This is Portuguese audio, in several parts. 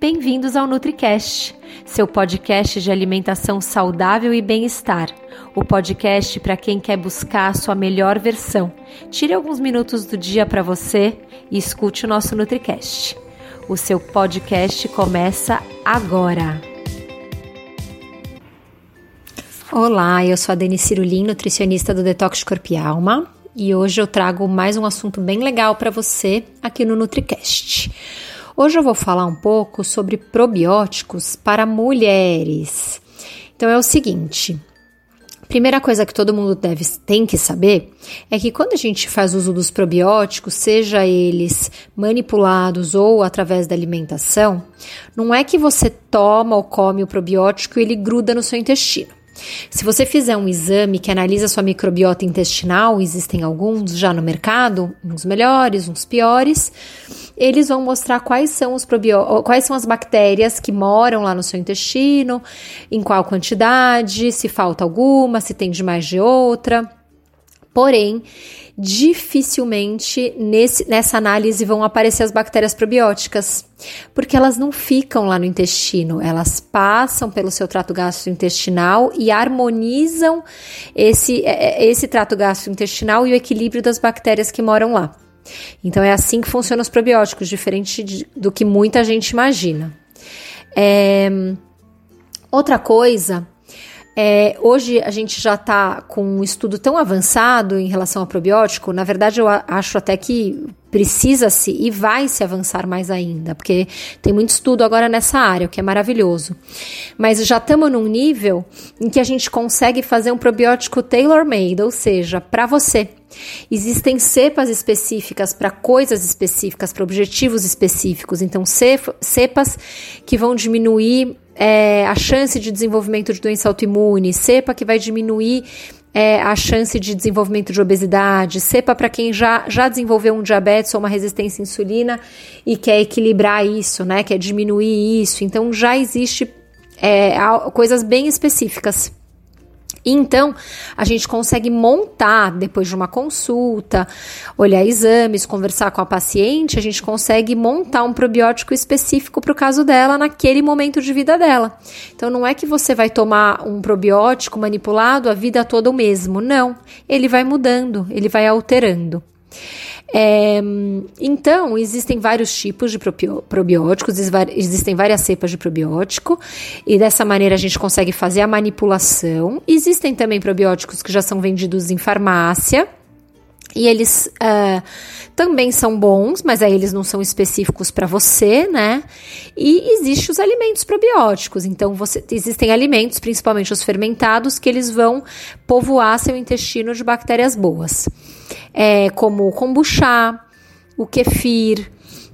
Bem-vindos ao NutriCast, seu podcast de alimentação saudável e bem-estar. O podcast para quem quer buscar a sua melhor versão. Tire alguns minutos do dia para você e escute o nosso NutriCast. O seu podcast começa agora. Olá, eu sou a Dani Cirulim, nutricionista do Detox Corpo e Alma, e hoje eu trago mais um assunto bem legal para você aqui no NutriCast. Hoje eu vou falar um pouco sobre probióticos para mulheres. Então é o seguinte, Primeira coisa que todo mundo deve tem que saber é que quando a gente faz uso dos probióticos, seja eles manipulados ou através da alimentação, não é que você toma ou come o probiótico e ele gruda no seu intestino. Se você fizer um exame que analisa sua microbiota intestinal, existem alguns já no mercado, uns melhores, uns piores, eles vão mostrar quais são os probióticos, quais são as bactérias que moram lá no seu intestino, em qual quantidade, se falta alguma, se tem de mais de outra. Porém, dificilmente nesse, nessa análise vão aparecer as bactérias probióticas, porque elas não ficam lá no intestino, elas passam pelo seu trato gastrointestinal e harmonizam esse, é, é, esse trato gastrointestinal e o equilíbrio das bactérias que moram lá. Então é assim que funcionam os probióticos, diferente de, do que muita gente imagina. É, outra coisa é, hoje a gente já está com um estudo tão avançado em relação ao probiótico, na verdade eu acho até que precisa-se e vai se avançar mais ainda, porque tem muito estudo agora nessa área, o que é maravilhoso. Mas já estamos num nível em que a gente consegue fazer um probiótico tailor-made, ou seja, para você. Existem cepas específicas para coisas específicas, para objetivos específicos. Então, cepas que vão diminuir é, a chance de desenvolvimento de doença autoimune, cepa que vai diminuir é, a chance de desenvolvimento de obesidade, cepa para quem já, já desenvolveu um diabetes ou uma resistência à insulina e quer equilibrar isso, né? Quer diminuir isso. Então já existe é, coisas bem específicas. Então, a gente consegue montar, depois de uma consulta, olhar exames, conversar com a paciente, a gente consegue montar um probiótico específico para o caso dela naquele momento de vida dela. Então, não é que você vai tomar um probiótico manipulado a vida toda o mesmo, não. Ele vai mudando, ele vai alterando. É, então, existem vários tipos de probióticos, existem várias cepas de probiótico, e dessa maneira a gente consegue fazer a manipulação. Existem também probióticos que já são vendidos em farmácia. E eles uh, também são bons, mas aí eles não são específicos para você, né? E existem os alimentos probióticos. Então, você, existem alimentos, principalmente os fermentados, que eles vão povoar seu intestino de bactérias boas é, como o kombucha, o kefir,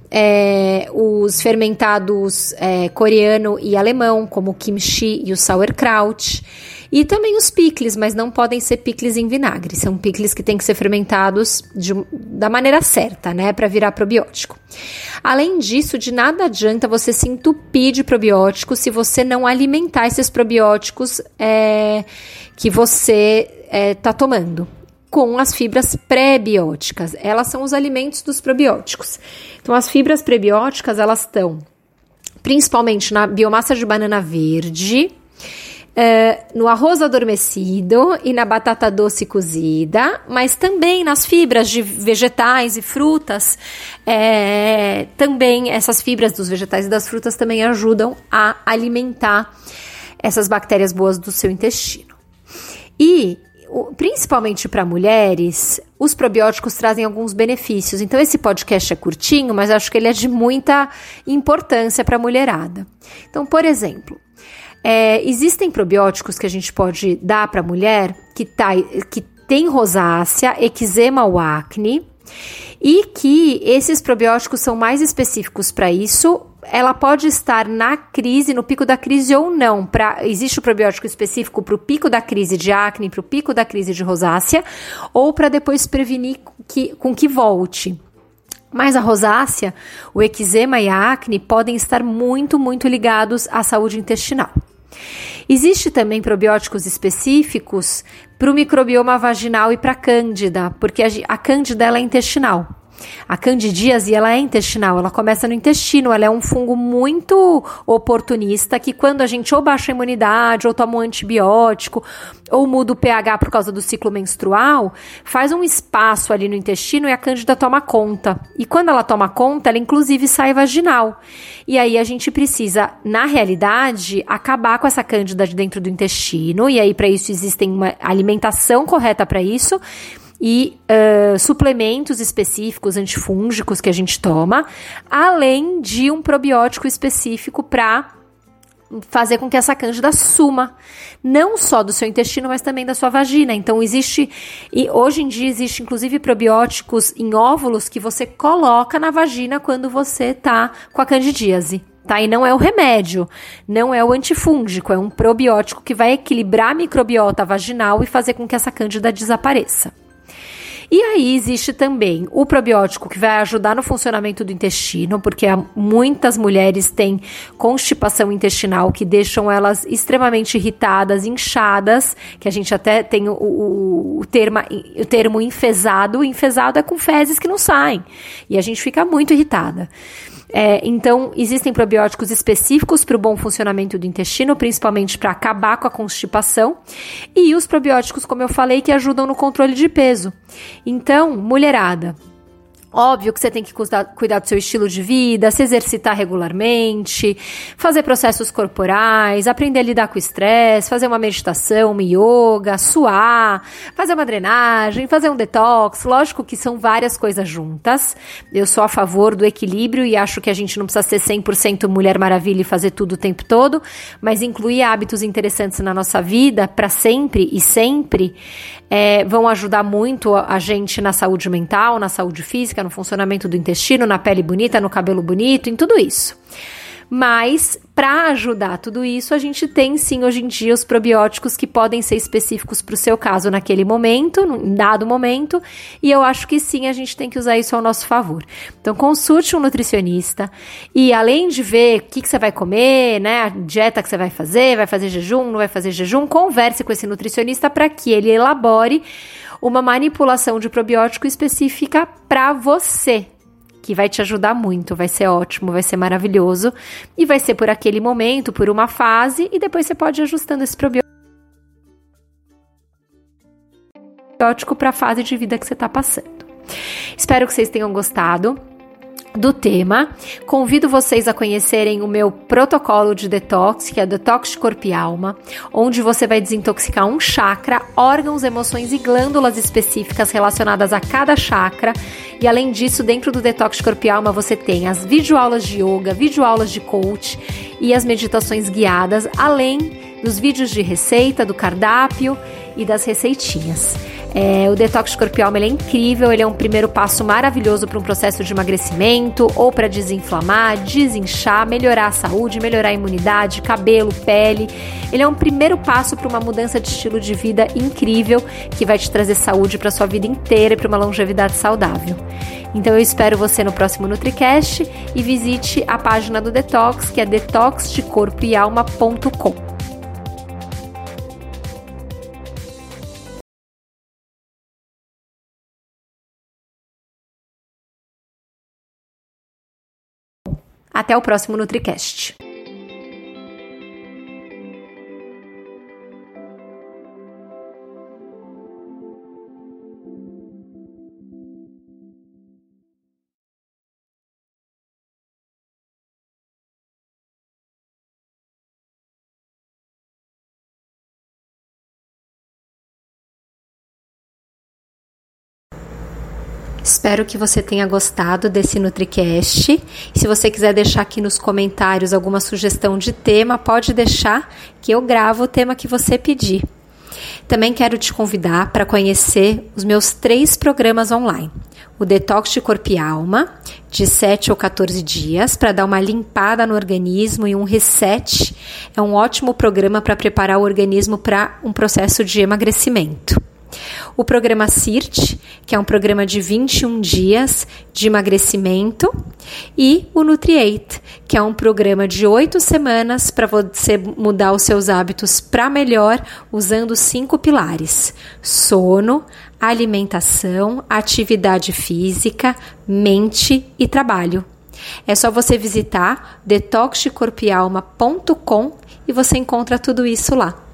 é, os fermentados é, coreano e alemão, como o kimchi e o sauerkraut, e também os picles, mas não podem ser picles em vinagre, são picles que têm que ser fermentados de, da maneira certa, né, para virar probiótico. Além disso, de nada adianta você se entupir de probióticos se você não alimentar esses probióticos é, que você está é, tomando com as fibras pré-bióticas. Elas são os alimentos dos probióticos. Então, as fibras prebióticas, elas estão principalmente na biomassa de banana verde, uh, no arroz adormecido e na batata doce cozida, mas também nas fibras de vegetais e frutas. É, também essas fibras dos vegetais e das frutas também ajudam a alimentar essas bactérias boas do seu intestino. Principalmente para mulheres, os probióticos trazem alguns benefícios. Então, esse podcast é curtinho, mas acho que ele é de muita importância para a mulherada. Então, por exemplo, é, existem probióticos que a gente pode dar para a mulher que, tá, que tem rosácea, eczema ou acne, e que esses probióticos são mais específicos para isso ela pode estar na crise, no pico da crise ou não. Pra, existe o probiótico específico para o pico da crise de acne, para o pico da crise de rosácea, ou para depois prevenir que, com que volte. Mas a rosácea, o eczema e a acne podem estar muito, muito ligados à saúde intestinal. Existe também probióticos específicos para o microbioma vaginal e para a cândida, porque a, a cândida é intestinal. A candidíase, ela é intestinal, ela começa no intestino, ela é um fungo muito oportunista que quando a gente ou baixa a imunidade, ou toma um antibiótico, ou muda o pH por causa do ciclo menstrual, faz um espaço ali no intestino e a cândida toma conta. E quando ela toma conta, ela inclusive sai vaginal. E aí a gente precisa, na realidade, acabar com essa cândida de dentro do intestino, e aí para isso existem uma alimentação correta para isso e uh, suplementos específicos antifúngicos que a gente toma, além de um probiótico específico para fazer com que essa cândida suma, não só do seu intestino, mas também da sua vagina. Então existe e hoje em dia existe inclusive probióticos em óvulos que você coloca na vagina quando você tá com a candidíase. Tá? E não é o remédio, não é o antifúngico, é um probiótico que vai equilibrar a microbiota vaginal e fazer com que essa cândida desapareça. E aí existe também o probiótico que vai ajudar no funcionamento do intestino, porque muitas mulheres têm constipação intestinal que deixam elas extremamente irritadas, inchadas, que a gente até tem o, o, o, termo, o termo enfesado. Enfesado é com fezes que não saem. E a gente fica muito irritada. É, então, existem probióticos específicos para o bom funcionamento do intestino, principalmente para acabar com a constipação, e os probióticos, como eu falei, que ajudam no controle de peso. Então, mulherada, Óbvio que você tem que cuidar, cuidar do seu estilo de vida, se exercitar regularmente, fazer processos corporais, aprender a lidar com o estresse, fazer uma meditação, uma yoga, suar, fazer uma drenagem, fazer um detox. Lógico que são várias coisas juntas. Eu sou a favor do equilíbrio e acho que a gente não precisa ser 100% mulher maravilha e fazer tudo o tempo todo, mas incluir hábitos interessantes na nossa vida para sempre e sempre é, vão ajudar muito a gente na saúde mental, na saúde física, no funcionamento do intestino, na pele bonita, no cabelo bonito, em tudo isso. Mas, para ajudar tudo isso, a gente tem sim hoje em dia os probióticos que podem ser específicos para o seu caso naquele momento, em dado momento, e eu acho que sim, a gente tem que usar isso ao nosso favor. Então, consulte um nutricionista e além de ver o que, que você vai comer, né, a dieta que você vai fazer, vai fazer jejum, não vai fazer jejum, converse com esse nutricionista para que ele elabore uma manipulação de probiótico específica para você, que vai te ajudar muito, vai ser ótimo, vai ser maravilhoso. E vai ser por aquele momento, por uma fase e depois você pode ir ajustando esse probiótico para a fase de vida que você está passando. Espero que vocês tenham gostado do tema. Convido vocês a conhecerem o meu protocolo de detox, que é Detox de Corpo e Alma, onde você vai desintoxicar um chakra, órgãos, emoções e glândulas específicas relacionadas a cada chakra. E além disso, dentro do Detox de Corpo e Alma, você tem as videoaulas de yoga, videoaulas de coach e as meditações guiadas, além dos vídeos de receita, do cardápio e das receitinhas. É, o detox corporal é incrível, ele é um primeiro passo maravilhoso para um processo de emagrecimento ou para desinflamar, desinchar, melhorar a saúde, melhorar a imunidade, cabelo, pele. Ele é um primeiro passo para uma mudança de estilo de vida incrível que vai te trazer saúde para sua vida inteira e para uma longevidade saudável. Então eu espero você no próximo NutriCast e visite a página do Detox, que é detoxdecorpoealma.com. Até o próximo NutriCast. Espero que você tenha gostado desse NutriCast. Se você quiser deixar aqui nos comentários alguma sugestão de tema, pode deixar que eu gravo o tema que você pedir. Também quero te convidar para conhecer os meus três programas online. O Detox de Corpo e Alma, de 7 ou 14 dias, para dar uma limpada no organismo e um reset. É um ótimo programa para preparar o organismo para um processo de emagrecimento. O programa CIRT, que é um programa de 21 dias de emagrecimento, e o Nutriate, que é um programa de 8 semanas para você mudar os seus hábitos para melhor usando cinco pilares: sono, alimentação, atividade física, mente e trabalho. É só você visitar detoxcorpialma.com e você encontra tudo isso lá.